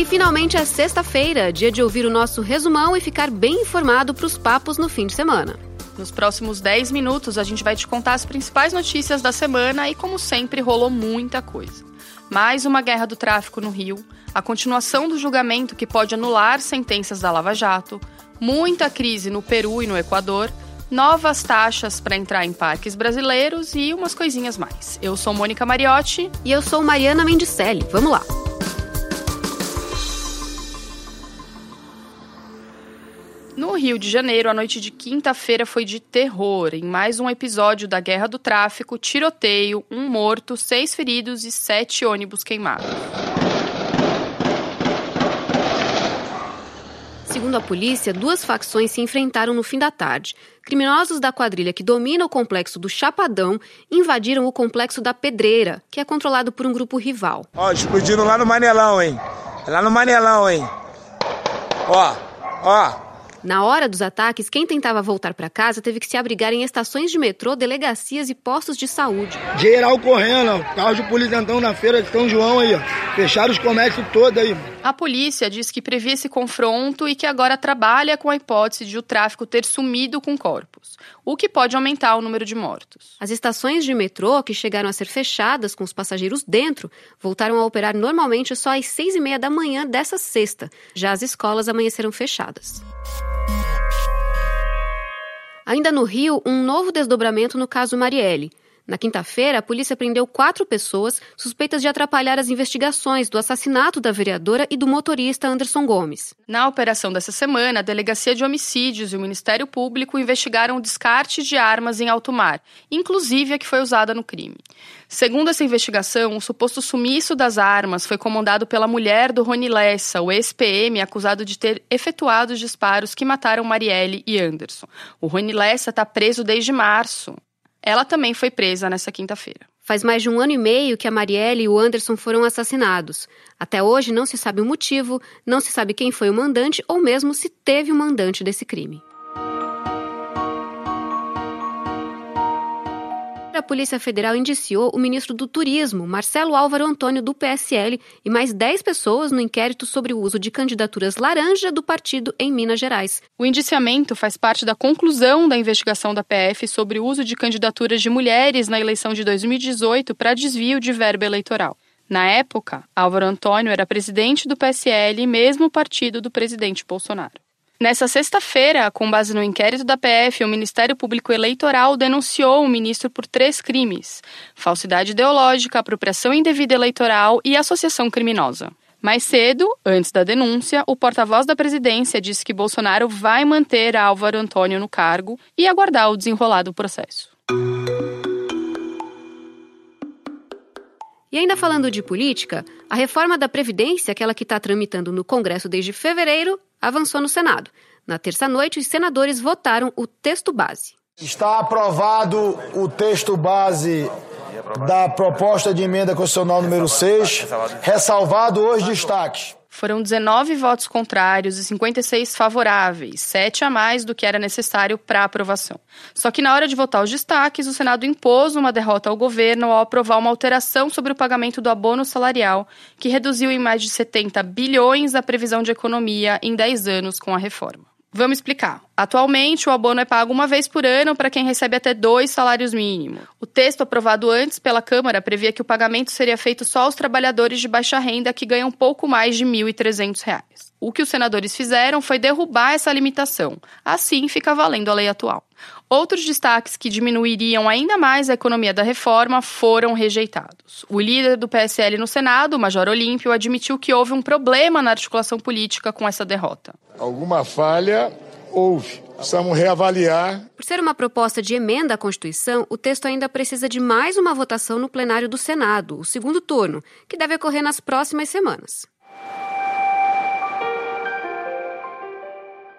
E finalmente é sexta-feira, dia de ouvir o nosso resumão e ficar bem informado para os papos no fim de semana. Nos próximos 10 minutos, a gente vai te contar as principais notícias da semana e, como sempre, rolou muita coisa. Mais uma guerra do tráfico no Rio, a continuação do julgamento que pode anular sentenças da Lava Jato, muita crise no Peru e no Equador, novas taxas para entrar em parques brasileiros e umas coisinhas mais. Eu sou Mônica Mariotti. E eu sou Mariana Mendicelli. Vamos lá! Rio de Janeiro, a noite de quinta-feira foi de terror. Em mais um episódio da Guerra do Tráfico, tiroteio, um morto, seis feridos e sete ônibus queimados. Segundo a polícia, duas facções se enfrentaram no fim da tarde. Criminosos da quadrilha que domina o complexo do Chapadão invadiram o complexo da Pedreira, que é controlado por um grupo rival. Ó, explodiram lá no Manelão, hein? Lá no Manelão, hein? Ó, ó. Na hora dos ataques, quem tentava voltar para casa teve que se abrigar em estações de metrô, delegacias e postos de saúde. Geral correndo, ó. carro de polícia então na feira de São João aí, ó. Fecharam os comércios todos aí. A polícia diz que previa esse confronto e que agora trabalha com a hipótese de o tráfico ter sumido com corpos, o que pode aumentar o número de mortos. As estações de metrô, que chegaram a ser fechadas com os passageiros dentro, voltaram a operar normalmente só às seis e meia da manhã dessa sexta. Já as escolas amanheceram fechadas. Ainda no Rio, um novo desdobramento no caso Marielle. Na quinta-feira, a polícia prendeu quatro pessoas suspeitas de atrapalhar as investigações do assassinato da vereadora e do motorista Anderson Gomes. Na operação dessa semana, a Delegacia de Homicídios e o Ministério Público investigaram o descarte de armas em alto mar, inclusive a que foi usada no crime. Segundo essa investigação, o suposto sumiço das armas foi comandado pela mulher do Rony Lessa, o ex-PM acusado de ter efetuado os disparos que mataram Marielle e Anderson. O Rony Lessa está preso desde março. Ela também foi presa nessa quinta-feira. Faz mais de um ano e meio que a Marielle e o Anderson foram assassinados. Até hoje não se sabe o motivo, não se sabe quem foi o mandante ou mesmo se teve o mandante desse crime. A Polícia Federal indiciou o ministro do Turismo, Marcelo Álvaro Antônio, do PSL, e mais 10 pessoas no inquérito sobre o uso de candidaturas laranja do partido em Minas Gerais. O indiciamento faz parte da conclusão da investigação da PF sobre o uso de candidaturas de mulheres na eleição de 2018 para desvio de verba eleitoral. Na época, Álvaro Antônio era presidente do PSL, mesmo partido do presidente Bolsonaro. Nessa sexta-feira, com base no inquérito da PF, o Ministério Público Eleitoral denunciou o ministro por três crimes: falsidade ideológica, apropriação indevida eleitoral e associação criminosa. Mais cedo, antes da denúncia, o porta-voz da presidência disse que Bolsonaro vai manter Álvaro Antônio no cargo e aguardar o desenrolar do processo. E ainda falando de política, a reforma da Previdência, aquela que está tramitando no Congresso desde fevereiro, avançou no Senado. Na terça-noite, os senadores votaram o texto base. Está aprovado o texto base da proposta de emenda constitucional número 6, ressalvado os destaques. Foram 19 votos contrários e 56 favoráveis, sete a mais do que era necessário para aprovação. Só que na hora de votar os destaques, o Senado impôs uma derrota ao governo ao aprovar uma alteração sobre o pagamento do abono salarial, que reduziu em mais de 70 bilhões a previsão de economia em 10 anos com a reforma. Vamos explicar. Atualmente, o abono é pago uma vez por ano para quem recebe até dois salários mínimos. O texto aprovado antes pela Câmara previa que o pagamento seria feito só aos trabalhadores de baixa renda que ganham pouco mais de R$ 1.300. O que os senadores fizeram foi derrubar essa limitação. Assim, fica valendo a lei atual. Outros destaques que diminuiriam ainda mais a economia da reforma foram rejeitados. O líder do PSL no Senado, o Major Olímpio, admitiu que houve um problema na articulação política com essa derrota. Alguma falha houve. Precisamos reavaliar. Por ser uma proposta de emenda à Constituição, o texto ainda precisa de mais uma votação no plenário do Senado, o segundo turno, que deve ocorrer nas próximas semanas.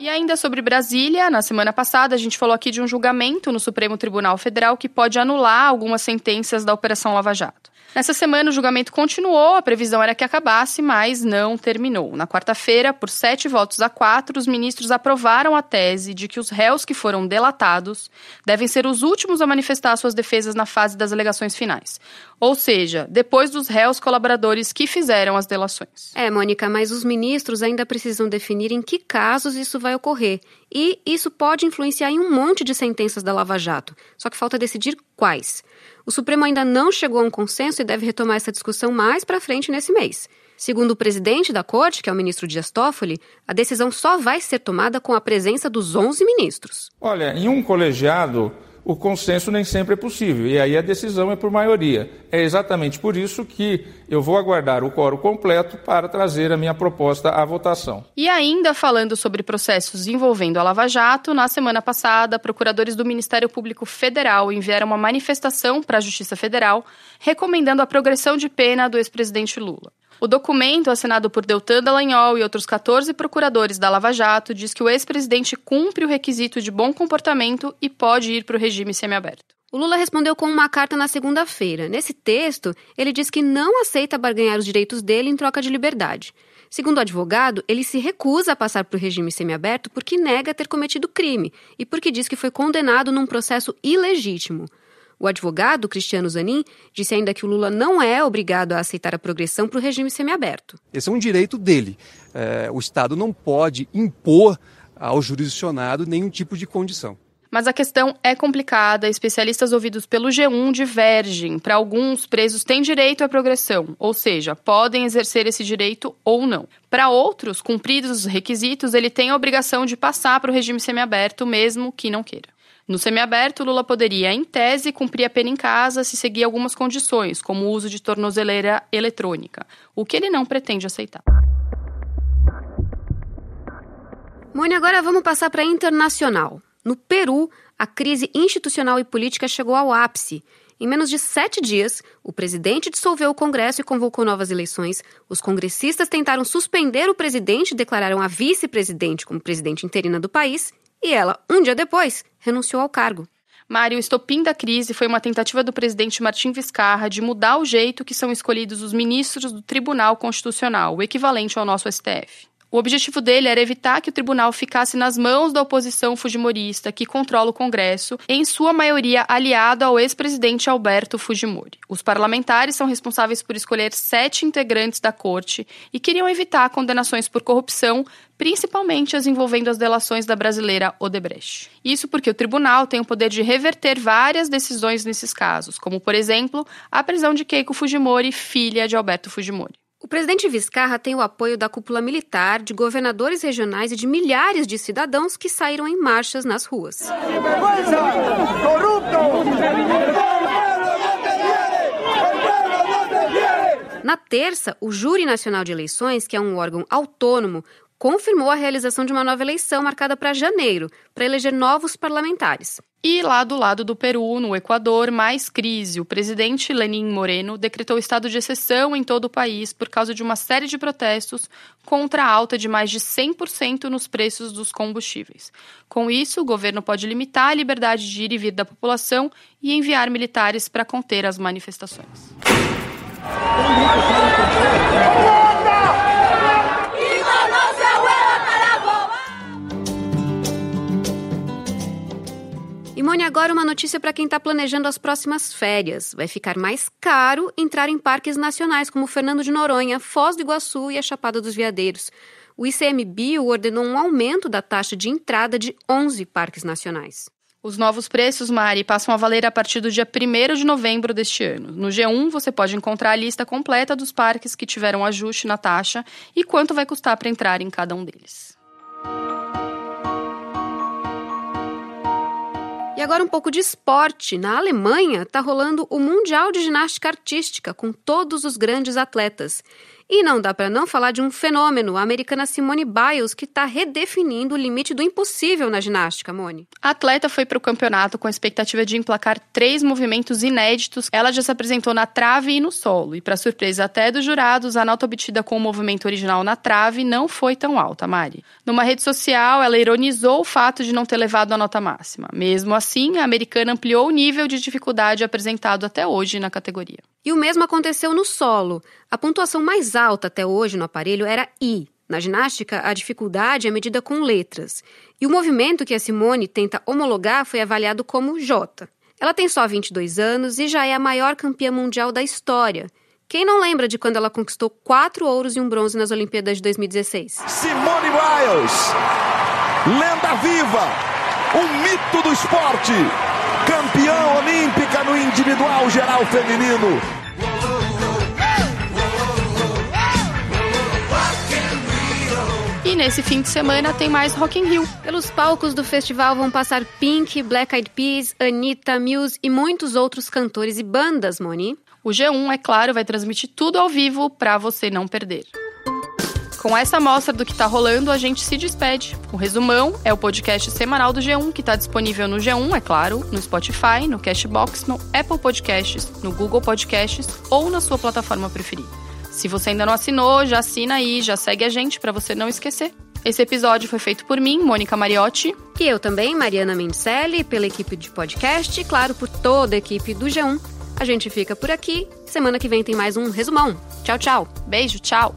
E ainda sobre Brasília, na semana passada a gente falou aqui de um julgamento no Supremo Tribunal Federal que pode anular algumas sentenças da Operação Lava Jato. Nessa semana, o julgamento continuou, a previsão era que acabasse, mas não terminou. Na quarta-feira, por sete votos a quatro, os ministros aprovaram a tese de que os réus que foram delatados devem ser os últimos a manifestar suas defesas na fase das alegações finais. Ou seja, depois dos réus colaboradores que fizeram as delações. É, Mônica, mas os ministros ainda precisam definir em que casos isso vai ocorrer. E isso pode influenciar em um monte de sentenças da Lava Jato. Só que falta decidir quais. O Supremo ainda não chegou a um consenso e deve retomar essa discussão mais para frente nesse mês. Segundo o presidente da corte, que é o ministro Dias Toffoli, a decisão só vai ser tomada com a presença dos 11 ministros. Olha, em um colegiado, o consenso nem sempre é possível, e aí a decisão é por maioria. É exatamente por isso que eu vou aguardar o quórum completo para trazer a minha proposta à votação. E ainda falando sobre processos envolvendo a Lava Jato, na semana passada, procuradores do Ministério Público Federal enviaram uma manifestação para a Justiça Federal recomendando a progressão de pena do ex-presidente Lula. O documento, assinado por Deltan Dallagnol e outros 14 procuradores da Lava Jato, diz que o ex-presidente cumpre o requisito de bom comportamento e pode ir para o regime semiaberto. O Lula respondeu com uma carta na segunda-feira. Nesse texto, ele diz que não aceita barganhar os direitos dele em troca de liberdade. Segundo o advogado, ele se recusa a passar para o regime semiaberto porque nega ter cometido crime e porque diz que foi condenado num processo ilegítimo. O advogado, Cristiano Zanin, disse ainda que o Lula não é obrigado a aceitar a progressão para o regime semiaberto. Esse é um direito dele. É, o Estado não pode impor ao jurisdicionado nenhum tipo de condição. Mas a questão é complicada. Especialistas ouvidos pelo G1 divergem. Para alguns, presos têm direito à progressão, ou seja, podem exercer esse direito ou não. Para outros, cumpridos os requisitos, ele tem a obrigação de passar para o regime semiaberto, mesmo que não queira. No semiaberto, Lula poderia, em tese, cumprir a pena em casa se seguir algumas condições, como o uso de tornozeleira eletrônica, o que ele não pretende aceitar. Mônica, agora vamos passar para internacional. No Peru, a crise institucional e política chegou ao ápice. Em menos de sete dias, o presidente dissolveu o Congresso e convocou novas eleições. Os congressistas tentaram suspender o presidente declararam a vice-presidente como presidente interina do país. E ela, um dia depois, renunciou ao cargo. Mário, o estopim da crise foi uma tentativa do presidente Martim Vizcarra de mudar o jeito que são escolhidos os ministros do Tribunal Constitucional, o equivalente ao nosso STF. O objetivo dele era evitar que o tribunal ficasse nas mãos da oposição fujimorista, que controla o Congresso, em sua maioria aliado ao ex-presidente Alberto Fujimori. Os parlamentares são responsáveis por escolher sete integrantes da corte e queriam evitar condenações por corrupção, principalmente as envolvendo as delações da brasileira Odebrecht. Isso porque o tribunal tem o poder de reverter várias decisões nesses casos, como, por exemplo, a prisão de Keiko Fujimori, filha de Alberto Fujimori. Presidente Vizcarra tem o apoio da cúpula militar, de governadores regionais e de milhares de cidadãos que saíram em marchas nas ruas. Na terça, o Júri Nacional de Eleições, que é um órgão autônomo, confirmou a realização de uma nova eleição marcada para janeiro, para eleger novos parlamentares. E lá do lado do Peru, no Equador, mais crise. O presidente Lenin Moreno decretou estado de exceção em todo o país por causa de uma série de protestos contra a alta de mais de 100% nos preços dos combustíveis. Com isso, o governo pode limitar a liberdade de ir e vir da população e enviar militares para conter as manifestações. Agora uma notícia para quem está planejando as próximas férias. Vai ficar mais caro entrar em parques nacionais como Fernando de Noronha, Foz do Iguaçu e a Chapada dos Veadeiros. O ICMBio ordenou um aumento da taxa de entrada de 11 parques nacionais. Os novos preços, Mari, passam a valer a partir do dia 1 de novembro deste ano. No G1, você pode encontrar a lista completa dos parques que tiveram ajuste na taxa e quanto vai custar para entrar em cada um deles. E agora um pouco de esporte. Na Alemanha está rolando o Mundial de Ginástica Artística com todos os grandes atletas. E não dá para não falar de um fenômeno, a americana Simone Biles, que está redefinindo o limite do impossível na ginástica, Mone. A atleta foi para o campeonato com a expectativa de emplacar três movimentos inéditos. Ela já se apresentou na trave e no solo. E, para surpresa até dos jurados, a nota obtida com o movimento original na trave não foi tão alta, Mari. Numa rede social, ela ironizou o fato de não ter levado a nota máxima. Mesmo assim, a americana ampliou o nível de dificuldade apresentado até hoje na categoria. E o mesmo aconteceu no solo. A pontuação mais alta até hoje no aparelho era I. Na ginástica, a dificuldade é medida com letras. E o movimento que a Simone tenta homologar foi avaliado como J. Ela tem só 22 anos e já é a maior campeã mundial da história. Quem não lembra de quando ela conquistou quatro ouros e um bronze nas Olimpíadas de 2016? Simone Biles, lenda viva, um mito do esporte, campeã olímpica no individual geral feminino. E nesse fim de semana tem mais Rock in Rio. Pelos palcos do festival vão passar Pink, Black Eyed Peas, Anitta, Muse e muitos outros cantores e bandas, Moni. O G1, é claro, vai transmitir tudo ao vivo para você não perder. Com essa amostra do que tá rolando, a gente se despede. O Resumão é o podcast semanal do G1, que está disponível no G1, é claro, no Spotify, no Cashbox, no Apple Podcasts, no Google Podcasts ou na sua plataforma preferida. Se você ainda não assinou, já assina aí, já segue a gente para você não esquecer. Esse episódio foi feito por mim, Mônica Mariotti. E eu também, Mariana Mencelli, pela equipe de podcast e, claro, por toda a equipe do G1. A gente fica por aqui. Semana que vem tem mais um resumão. Tchau, tchau. Beijo, tchau.